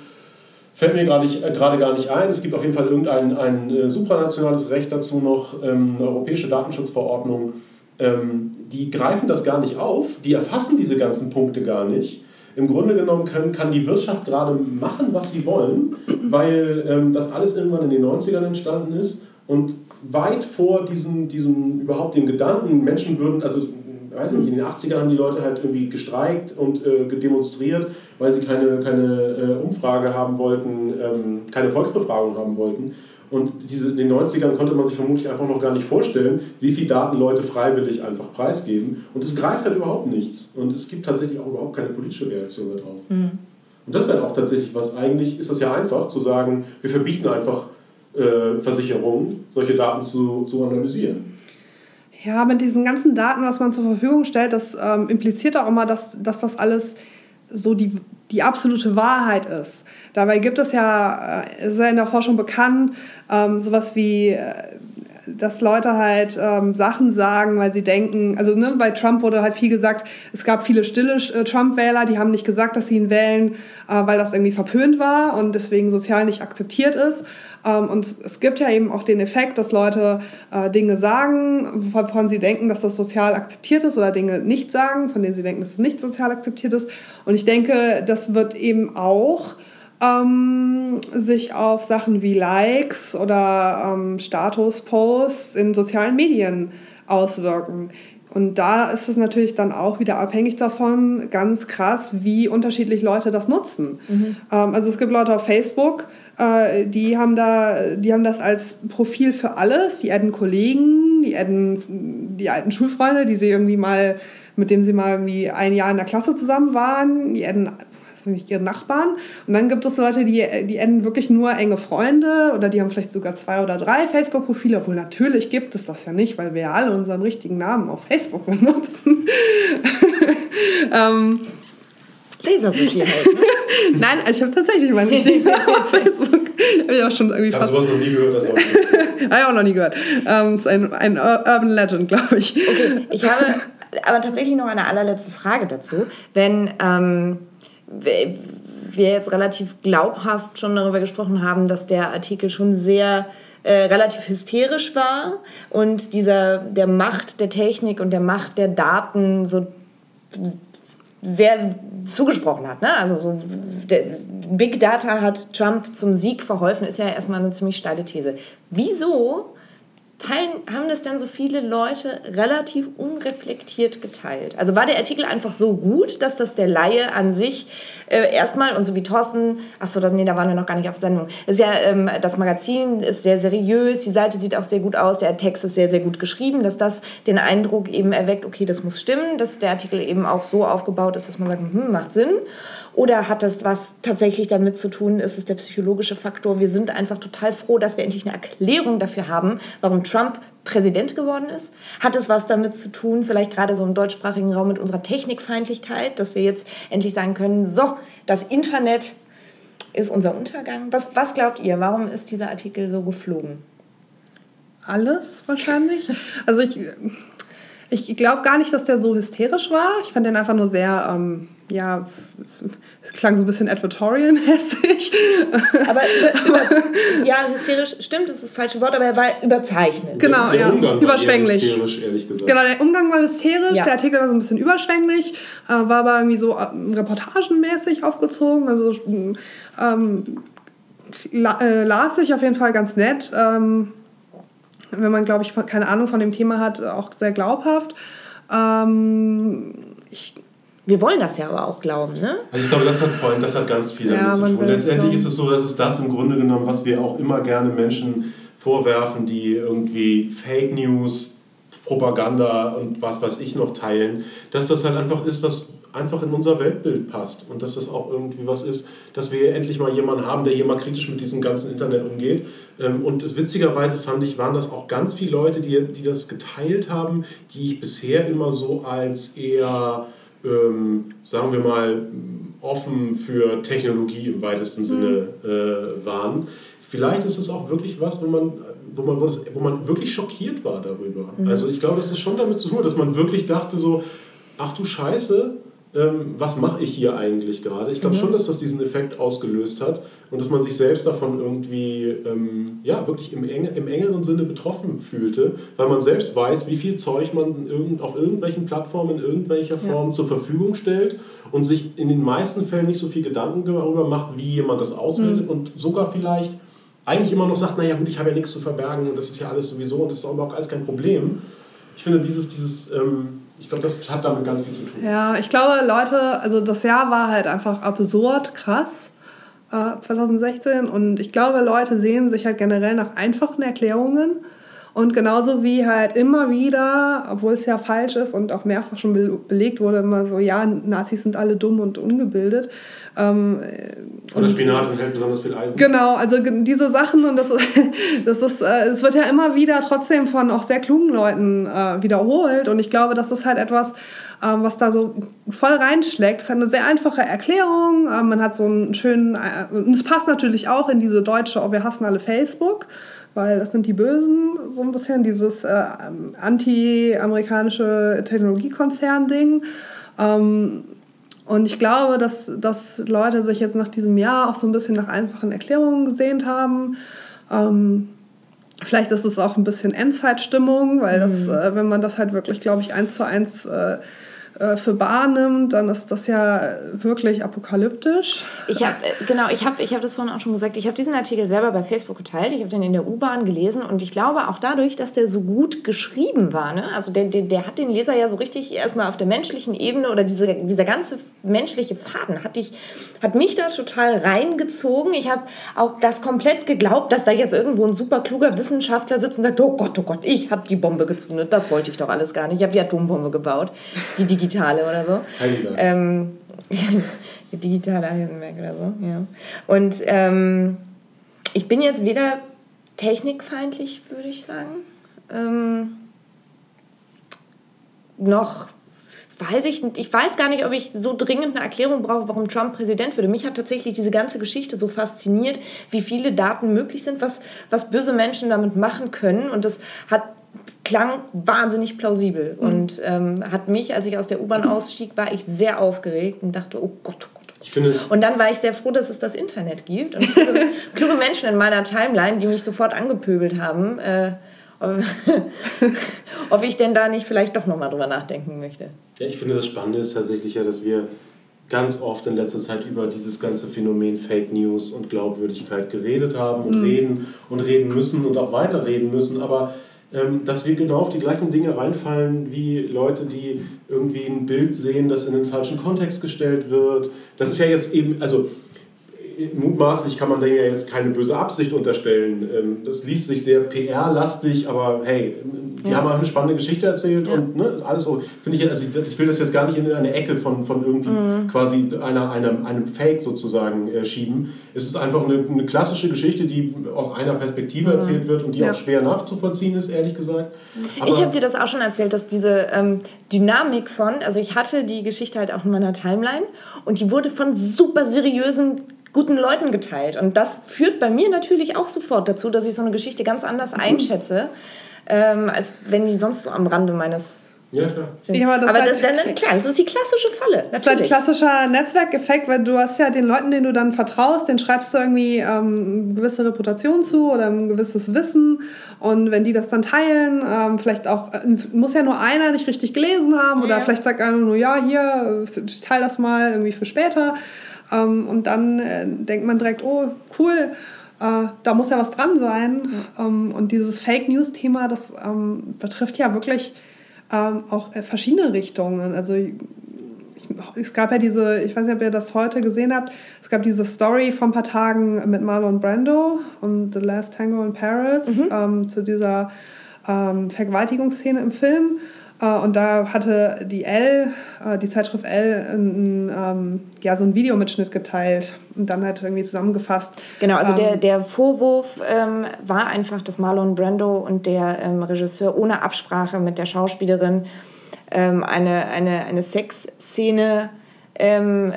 fällt mir gerade äh, gar nicht ein. Es gibt auf jeden Fall irgendein ein, äh, supranationales Recht dazu noch, ähm, eine europäische Datenschutzverordnung, ähm, die greifen das gar nicht auf, die erfassen diese ganzen Punkte gar nicht. Im Grunde genommen können, kann die Wirtschaft gerade machen, was sie wollen, weil ähm, das alles irgendwann in den 90ern entstanden ist und weit vor diesem, diesem überhaupt dem Gedanken, Menschen würden, also weiß nicht, in den 80ern haben die Leute halt irgendwie gestreikt und äh, demonstriert, weil sie keine, keine äh, Umfrage haben wollten, ähm, keine Volksbefragung haben wollten. Und diese, in den 90ern konnte man sich vermutlich einfach noch gar nicht vorstellen, wie viel Daten Leute freiwillig einfach preisgeben. Und es greift halt überhaupt nichts. Und es gibt tatsächlich auch überhaupt keine politische Reaktion darauf. Mhm. Und das ist halt auch tatsächlich was, eigentlich ist das ja einfach zu sagen, wir verbieten einfach äh, Versicherungen, solche Daten zu, zu analysieren. Ja, mit diesen ganzen Daten, was man zur Verfügung stellt, das ähm, impliziert auch immer, dass, dass das alles so die, die absolute Wahrheit ist. Dabei gibt es ja, äh, ist ja in der Forschung bekannt, ähm, sowas wie, äh, dass Leute halt ähm, Sachen sagen, weil sie denken, also ne, bei Trump wurde halt viel gesagt, es gab viele stille äh, Trump-Wähler, die haben nicht gesagt, dass sie ihn wählen, äh, weil das irgendwie verpönt war und deswegen sozial nicht akzeptiert ist. Ähm, und es gibt ja eben auch den Effekt, dass Leute äh, Dinge sagen, wovon sie denken, dass das sozial akzeptiert ist oder Dinge nicht sagen, von denen sie denken, dass es nicht sozial akzeptiert ist. Und ich denke, das wird eben auch ähm, sich auf Sachen wie Likes oder ähm, Statusposts in sozialen Medien auswirken. Und da ist es natürlich dann auch wieder abhängig davon, ganz krass, wie unterschiedlich Leute das nutzen. Mhm. Ähm, also es gibt Leute auf Facebook, äh, die, haben da, die haben das als Profil für alles. Die adden Kollegen, die adden die alten Schulfreunde, die sie irgendwie mal, mit denen sie mal irgendwie ein Jahr in der Klasse zusammen waren. Die adden nicht ihre Nachbarn. Und dann gibt es Leute, die, die enden wirklich nur enge Freunde oder die haben vielleicht sogar zwei oder drei Facebook-Profile, obwohl natürlich gibt es das ja nicht, weil wir ja alle unseren richtigen Namen auf Facebook benutzen. ähm, Lasersushi halt. Ne? Nein, also ich habe tatsächlich meinen richtigen Namen auf Facebook. habe ich auch schon irgendwie fast. Also, du hast noch nie gehört, Habe ich auch noch nie gehört. Ähm, ist ein, ein Urban Legend, glaube ich. Okay, ich habe aber tatsächlich noch eine allerletzte Frage dazu. Wenn ähm, wir jetzt relativ glaubhaft schon darüber gesprochen haben, dass der Artikel schon sehr äh, relativ hysterisch war und dieser der Macht der Technik und der Macht der Daten so sehr zugesprochen hat. Ne? Also so Big Data hat Trump zum Sieg verholfen, ist ja erstmal eine ziemlich steile These. Wieso teilen, haben das denn so viele Leute relativ unreflektiert geteilt? Also war der Artikel einfach so gut, dass das der Laie an sich äh, erstmal, und so wie Thorsten, achso, nee, da waren wir noch gar nicht auf Sendung, ist ja, ähm, das Magazin ist sehr seriös, die Seite sieht auch sehr gut aus, der Text ist sehr, sehr gut geschrieben, dass das den Eindruck eben erweckt, okay, das muss stimmen, dass der Artikel eben auch so aufgebaut ist, dass man sagt, hm, macht Sinn. Oder hat das was tatsächlich damit zu tun, ist es der psychologische Faktor? Wir sind einfach total froh, dass wir endlich eine Erklärung dafür haben, warum Trump Präsident geworden ist? Hat es was damit zu tun, vielleicht gerade so im deutschsprachigen Raum mit unserer Technikfeindlichkeit, dass wir jetzt endlich sagen können, so, das Internet ist unser Untergang? Was, was glaubt ihr? Warum ist dieser Artikel so geflogen? Alles wahrscheinlich. Also ich, ich glaube gar nicht, dass der so hysterisch war. Ich fand den einfach nur sehr... Ähm ja, es, es, klang so ein bisschen advertorial-mäßig. Aber über, ja, hysterisch stimmt, das ist das falsche Wort, aber er war überzeichnet. Genau, der, der ja, Umgang überschwänglich. War hysterisch, ehrlich gesagt. Genau, der Umgang war hysterisch, ja. der Artikel war so ein bisschen überschwänglich, äh, war aber irgendwie so äh, reportagenmäßig aufgezogen, also ähm, la, äh, las sich auf jeden Fall ganz nett. Ähm, wenn man, glaube ich, keine Ahnung von dem Thema hat, auch sehr glaubhaft. Ähm, ich wir wollen das ja aber auch glauben, ne? Also ich glaube, das hat vor allem, das hat ganz viel damit ja, zu tun. Letztendlich ist es so, dass es das im Grunde genommen, was wir auch immer gerne Menschen vorwerfen, die irgendwie Fake News, Propaganda und was weiß ich noch teilen, dass das halt einfach ist, was einfach in unser Weltbild passt und dass das auch irgendwie was ist, dass wir endlich mal jemanden haben, der hier mal kritisch mit diesem ganzen Internet umgeht. Ähm, und witzigerweise fand ich, waren das auch ganz viele Leute, die, die das geteilt haben, die ich bisher immer so als eher ähm, sagen wir mal, offen für Technologie im weitesten mhm. Sinne äh, waren. Vielleicht ist es auch wirklich was, wo man, wo man, wo, das, wo man wirklich schockiert war darüber. Mhm. Also ich glaube, das ist schon damit zu tun, dass man wirklich dachte so, ach du Scheiße, ähm, was mache ich hier eigentlich gerade? Ich glaube mhm. schon, dass das diesen Effekt ausgelöst hat und dass man sich selbst davon irgendwie ähm, ja, wirklich im, eng, im engeren Sinne betroffen fühlte, weil man selbst weiß, wie viel Zeug man irgend, auf irgendwelchen Plattformen in irgendwelcher Form ja. zur Verfügung stellt und sich in den meisten Fällen nicht so viel Gedanken darüber macht, wie jemand das auswertet mhm. und sogar vielleicht eigentlich immer noch sagt, naja gut, ich habe ja nichts zu verbergen und das ist ja alles sowieso und das ist auch alles kein Problem. Ich finde dieses, dieses ähm, ich glaube, das hat damit ganz viel zu tun. Ja, ich glaube, Leute, also das Jahr war halt einfach absurd krass. 2016 äh, und ich glaube, Leute sehen sich halt generell nach einfachen Erklärungen Und genauso wie halt immer wieder, obwohl es ja falsch ist und auch mehrfach schon be belegt wurde, immer so, ja, Nazis sind alle dumm und ungebildet. Ähm, Oder Spinat enthält besonders viel Eisen. Genau, also diese Sachen und das, das ist, äh, es wird ja immer wieder trotzdem von auch sehr klugen Leuten äh, wiederholt und ich glaube, das ist halt etwas, ähm, was da so voll reinschlägt. Es hat eine sehr einfache Erklärung, ähm, man hat so einen schönen, äh, und es passt natürlich auch in diese deutsche, oh, wir hassen alle Facebook weil das sind die Bösen, so ein bisschen dieses äh, anti-amerikanische Technologiekonzern-Ding. Ähm, und ich glaube, dass, dass Leute sich jetzt nach diesem Jahr auch so ein bisschen nach einfachen Erklärungen gesehnt haben. Ähm, vielleicht ist es auch ein bisschen Endzeitstimmung, weil das, mhm. äh, wenn man das halt wirklich, glaube ich, eins zu eins äh, äh, für bar nimmt, dann ist das ja wirklich apokalyptisch. Ich habe genau, ich habe ich hab das vorhin auch schon gesagt. Ich habe diesen Artikel selber bei Facebook geteilt. Ich habe den in der U-Bahn gelesen und ich glaube auch dadurch, dass der so gut geschrieben war. Ne? Also der, der, der hat den Leser ja so richtig erstmal auf der menschlichen Ebene oder diese, dieser ganze menschliche Faden hat, ich, hat mich da total reingezogen. Ich habe auch das komplett geglaubt, dass da jetzt irgendwo ein super kluger Wissenschaftler sitzt und sagt, oh Gott, oh Gott, ich habe die Bombe gezündet. Das wollte ich doch alles gar nicht. Ich habe die Atombombe gebaut. Die digitale oder so. Heisenberg. Ähm, digitale Heisenberg oder so, ja. Und ähm, ich bin jetzt weder technikfeindlich, würde ich sagen, ähm, noch weiß ich ich weiß gar nicht, ob ich so dringend eine Erklärung brauche, warum Trump Präsident würde. Mich hat tatsächlich diese ganze Geschichte so fasziniert, wie viele Daten möglich sind, was, was böse Menschen damit machen können. Und das hat klang wahnsinnig plausibel mhm. und ähm, hat mich, als ich aus der U-Bahn ausstieg, war ich sehr aufgeregt und dachte, oh Gott, oh Gott. Ich finde und dann war ich sehr froh, dass es das Internet gibt und kluge, kluge Menschen in meiner Timeline, die mich sofort angepöbelt haben, äh, ob ich denn da nicht vielleicht doch nochmal drüber nachdenken möchte. Ja, ich finde das Spannende ist tatsächlich ja, dass wir ganz oft in letzter Zeit über dieses ganze Phänomen Fake News und Glaubwürdigkeit geredet haben und mhm. reden und reden müssen und auch weiterreden müssen, aber dass wir genau auf die gleichen Dinge reinfallen wie Leute, die irgendwie ein Bild sehen, das in den falschen Kontext gestellt wird. Das ist ja jetzt eben, also mutmaßlich kann man da ja jetzt keine böse Absicht unterstellen. Ähm, das liest sich sehr PR-lastig, aber hey, die ja. haben eine spannende Geschichte erzählt ja. und ne, ist alles so. Finde ich, also ich will das jetzt gar nicht in eine Ecke von, von irgendwie mhm. quasi einer, einem, einem Fake sozusagen äh, schieben. Es ist einfach eine, eine, klassische Geschichte, die aus einer Perspektive mhm. erzählt wird und die ja. auch schwer nachzuvollziehen ist, ehrlich gesagt. Aber ich habe dir das auch schon erzählt, dass diese ähm, Dynamik von, also ich hatte die Geschichte halt auch in meiner Timeline und die wurde von super seriösen guten Leuten geteilt. Und das führt bei mir natürlich auch sofort dazu, dass ich so eine Geschichte ganz anders einschätze, ähm, als wenn die sonst so am Rande meines ja, klar. Ja, aber das, aber das, halt, dann, klar, das ist die klassische Falle. Natürlich. Das ist ein klassischer Netzwerkeffekt, weil du hast ja den Leuten, denen du dann vertraust, den schreibst du irgendwie ähm, eine gewisse Reputation zu oder ein gewisses Wissen. Und wenn die das dann teilen, ähm, vielleicht auch, äh, muss ja nur einer nicht richtig gelesen haben ja. oder vielleicht sagt einer nur, ja, hier, ich teile das mal irgendwie für später. Ähm, und dann äh, denkt man direkt, oh, cool, äh, da muss ja was dran sein. Ja. Ähm, und dieses Fake News-Thema, das ähm, betrifft ja wirklich ähm, auch äh, verschiedene Richtungen. Also ich, es gab ja diese, ich weiß nicht, ob ihr das heute gesehen habt, es gab diese Story vor ein paar Tagen mit Marlon Brando und The Last Tango in Paris mhm. ähm, zu dieser ähm, Vergewaltigungsszene im Film. Äh, und da hatte die L, äh, die Zeitschrift L, ein, ähm, ja, so einen Videomitschnitt geteilt und dann halt irgendwie zusammengefasst. Genau, also ähm, der, der Vorwurf ähm, war einfach, dass Marlon Brando und der ähm, Regisseur ohne Absprache mit der Schauspielerin ähm, eine, eine, eine Sexszene ähm,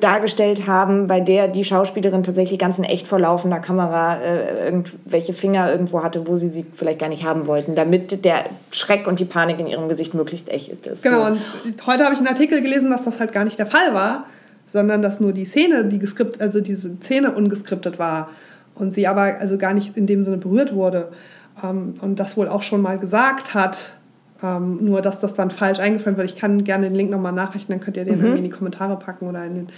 dargestellt haben, bei der die Schauspielerin tatsächlich ganz in echt vor laufender Kamera äh, irgendwelche Finger irgendwo hatte, wo sie sie vielleicht gar nicht haben wollten, damit der Schreck und die Panik in ihrem Gesicht möglichst echt ist. Genau, so. und heute habe ich einen Artikel gelesen, dass das halt gar nicht der Fall war, sondern dass nur die Szene, die geskript, also diese Szene ungeskriptet war und sie aber also gar nicht in dem Sinne berührt wurde. Ähm, und das wohl auch schon mal gesagt hat, ähm, nur, dass das dann falsch eingefallen wird. Ich kann gerne den Link nochmal nachrichten, dann könnt ihr den mhm. irgendwie in die Kommentare packen oder in den.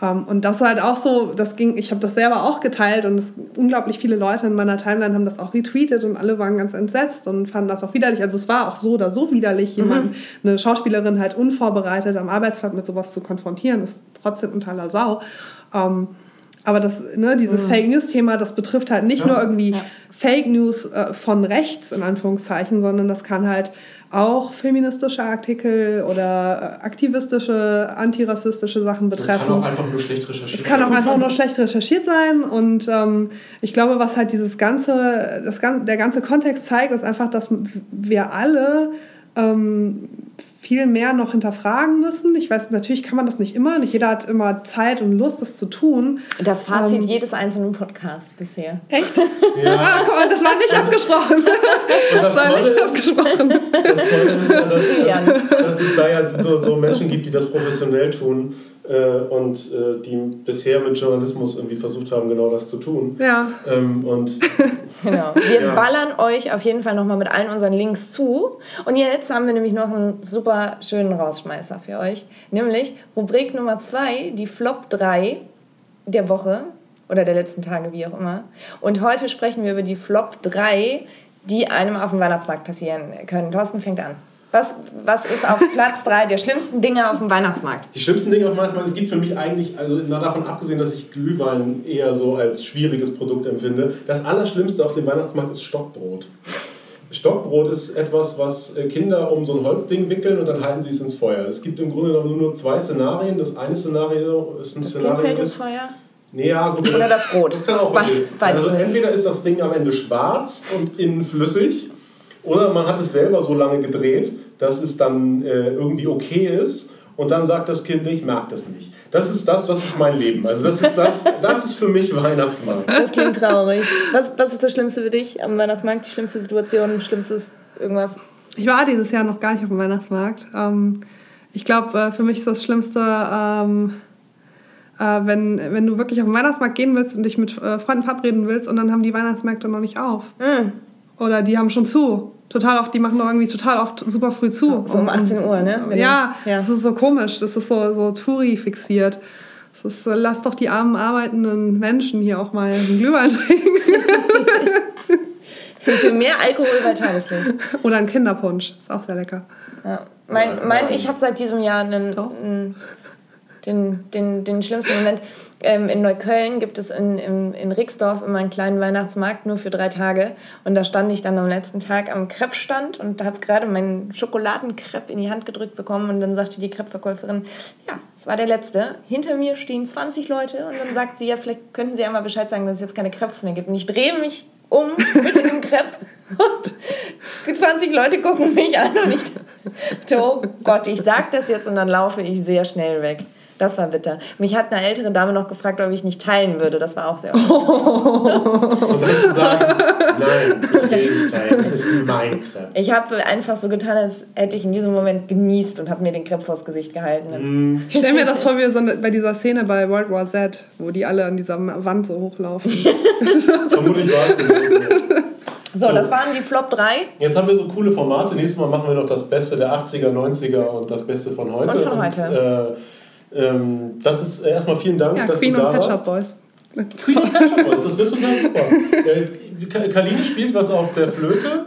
Ähm, und das war halt auch so, das ging, ich habe das selber auch geteilt und das, unglaublich viele Leute in meiner Timeline haben das auch retweetet und alle waren ganz entsetzt und fanden das auch widerlich. Also es war auch so oder so widerlich, mhm. jemanden, eine Schauspielerin halt unvorbereitet am Arbeitsplatz mit sowas zu konfrontieren, ist trotzdem unter aller Sau. Ähm, Aber das, ne, dieses Mhm. Fake News-Thema, das betrifft halt nicht Ja. nur irgendwie Ja. Fake News äh, von rechts, in Anführungszeichen, sondern das kann halt auch feministische Artikel oder äh, aktivistische, antirassistische Sachen betreffen. kann auch einfach nur schlecht recherchiert Es kann auch einfach nur schlecht recherchiert sein und ähm, ich glaube, was halt dieses ganze, das der ganze Kontext zeigt, ist einfach, dass wir alle ähm, viel mehr noch hinterfragen müssen. Ich weiß, natürlich kann man das nicht immer, nicht jeder hat immer Zeit und Lust, das zu tun. Das Fazit Ähm, jedes einzelnen Podcasts bisher. Echt? Ja. Ah, mal, das war nicht abgesprochen. Und das Das war nicht ist, abgesprochen. das Tolle ist ja, dass, dass, dass es da ja so, so Menschen gibt, die das professionell tun und äh, die bisher mit Journalismus irgendwie versucht haben, genau das zu tun. Ja. Ähm, und Genau. Wir Ja. ballern euch auf jeden Fall nochmal mit allen unseren Links zu. Und jetzt haben wir nämlich noch einen super schönen Rausschmeißer für euch. Nämlich Rubrik Nummer zwei, die Flop 3 der Woche oder der letzten Tage, wie auch immer. Und heute sprechen wir über die Flop 3, die einem auf dem Weihnachtsmarkt passieren können. Thorsten fängt an. Was, was ist auf Platz 3 der schlimmsten Dinge auf dem Weihnachtsmarkt? die schlimmsten Dinge auf dem Weihnachtsmarkt, es gibt für mich eigentlich, also na, davon abgesehen, dass ich Glühwein eher so als schwieriges Produkt empfinde, das Allerschlimmste auf dem Weihnachtsmarkt ist Stockbrot. Stockbrot ist etwas, was äh, Kinder um so ein Holzding wickeln und dann halten sie es ins Feuer. Es gibt im Grunde genommen nur zwei Szenarien. Das eine Szenario ist ein Das Szenario, fällt ins ist, Feuer? Nee, ja, gut. Oder das Brot. Das kann auch Beides- passieren. beides Also entweder ist das Ding am Ende schwarz und innen flüssig, oder man hat es selber so lange gedreht, dass es dann äh, irgendwie okay ist. Und dann sagt das Kind, ich mag das nicht. Das ist das, das ist mein Leben. Also das ist das, das ist für mich Weihnachtsmarkt. Das klingt traurig. Was, was ist das Schlimmste für dich am Weihnachtsmarkt? Die schlimmste Situation, schlimmstes irgendwas? Ich war dieses Jahr noch gar nicht auf dem Weihnachtsmarkt. Ähm, ich glaube, äh, für mich ist das Schlimmste, ähm, äh, wenn, wenn du wirklich auf den Weihnachtsmarkt gehen willst und dich mit äh, Freunden verabreden willst und dann haben die Weihnachtsmärkte noch nicht auf. Mm. Oder die haben schon zu. Total oft, die machen doch irgendwie total oft super früh zu. So um 18 Uhr, ne? Ja, ja. das ist so komisch. Das ist so, so Touri fixiert. Das ist, äh, lass doch die armen arbeitenden Menschen hier auch mal einen Glühwein trinken. Für mehr Alkohol bei Tageslicht. Oder einen Kinderpunsch. Ist auch sehr lecker. Ja. Mein, mein, ich habe seit diesem Jahr einen, einen, den, den, den schlimmsten Moment. Ähm, in Neukölln gibt es in, in, in Rixdorf immer einen kleinen Weihnachtsmarkt, nur für drei Tage. Und da stand ich dann am letzten Tag am Crepe-Stand und habe gerade meinen Schokoladencrepe in die Hand gedrückt bekommen. Und dann sagte die Crepe-Verkäuferin, ja, war der letzte. Hinter mir stehen 20 Leute. Und dann sagt sie, ja, vielleicht könnten Sie einmal Bescheid sagen, dass es jetzt keine Crepes mehr gibt. Und ich drehe mich um mit diesem Crepe. Und 20 Leute gucken mich an und ich dachte, oh Gott, ich sag das jetzt und dann laufe ich sehr schnell weg. Das war bitter. Mich hat eine ältere Dame noch gefragt, ob ich nicht teilen würde. Das war auch sehr Und dann zu sagen, nein, ich will nicht teilen, das ist mein Crepe. Ich habe einfach so getan, als hätte ich in diesem Moment genießt und habe mir den Crepe vors Gesicht gehalten. Ich stelle mir das vor wie so bei dieser Szene bei World War Z, wo die alle an dieser Wand so hochlaufen. Vermutlich war es gewesen. So, So. das waren die Flop 3. Jetzt haben wir so coole Formate. Nächstes Mal machen wir noch das Beste der 80er, 90er und das Beste von heute. Und von heute. äh, ähm, das ist äh, erstmal vielen Dank, Ja, dass Queen du da und Pet Shop warst. Boys. Queen und Pet Shop Boys, das wird total super. Äh, Ka- Kaline spielt was auf der Flöte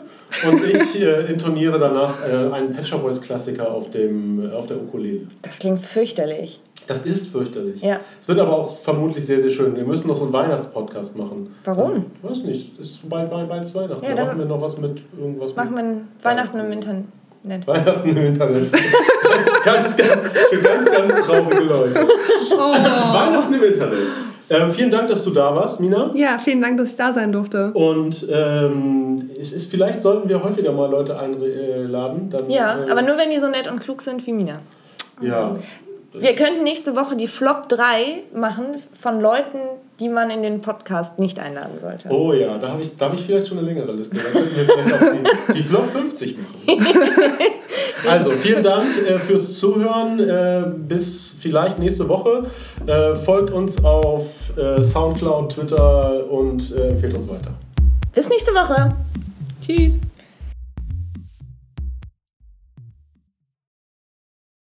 und ich äh, intoniere danach äh, einen Pet Shop Boys Klassiker auf, dem, äh, auf der Ukulele. Das klingt fürchterlich. Das ist fürchterlich. Ja. Es wird aber auch vermutlich sehr, sehr schön. Wir müssen noch so einen Weihnachtspodcast machen. Warum? Also, weiß nicht. Es ist bald, bald, bald ist Weihnachten. Ja, da dann machen wir noch was mit irgendwas. Machen wir Weihnachten im Internet. Weihnachten im Internet. ganz, ganz, für ganz, ganz traurige Leute. Oh. Weihnachten im Internet. Ähm, vielen Dank, dass du da warst, Mina. Ja, vielen Dank, dass ich da sein durfte. Und ähm, es ist, vielleicht sollten wir häufiger mal Leute einladen. Dann, Ja, äh, aber nur wenn die so nett und klug sind wie Mina. Ja. Wir könnten nächste Woche die Flop 3 machen von Leuten, die man in den Podcast nicht einladen sollte. Oh ja, da habe ich, da hab ich vielleicht schon eine längere Liste. Da könnten wir vielleicht auch die, die Flop 50 machen. Also, vielen Dank äh, fürs Zuhören. Äh, bis vielleicht nächste Woche. Äh, folgt uns auf äh, Soundcloud, Twitter und äh, empfehlt uns weiter. Bis nächste Woche. Tschüss.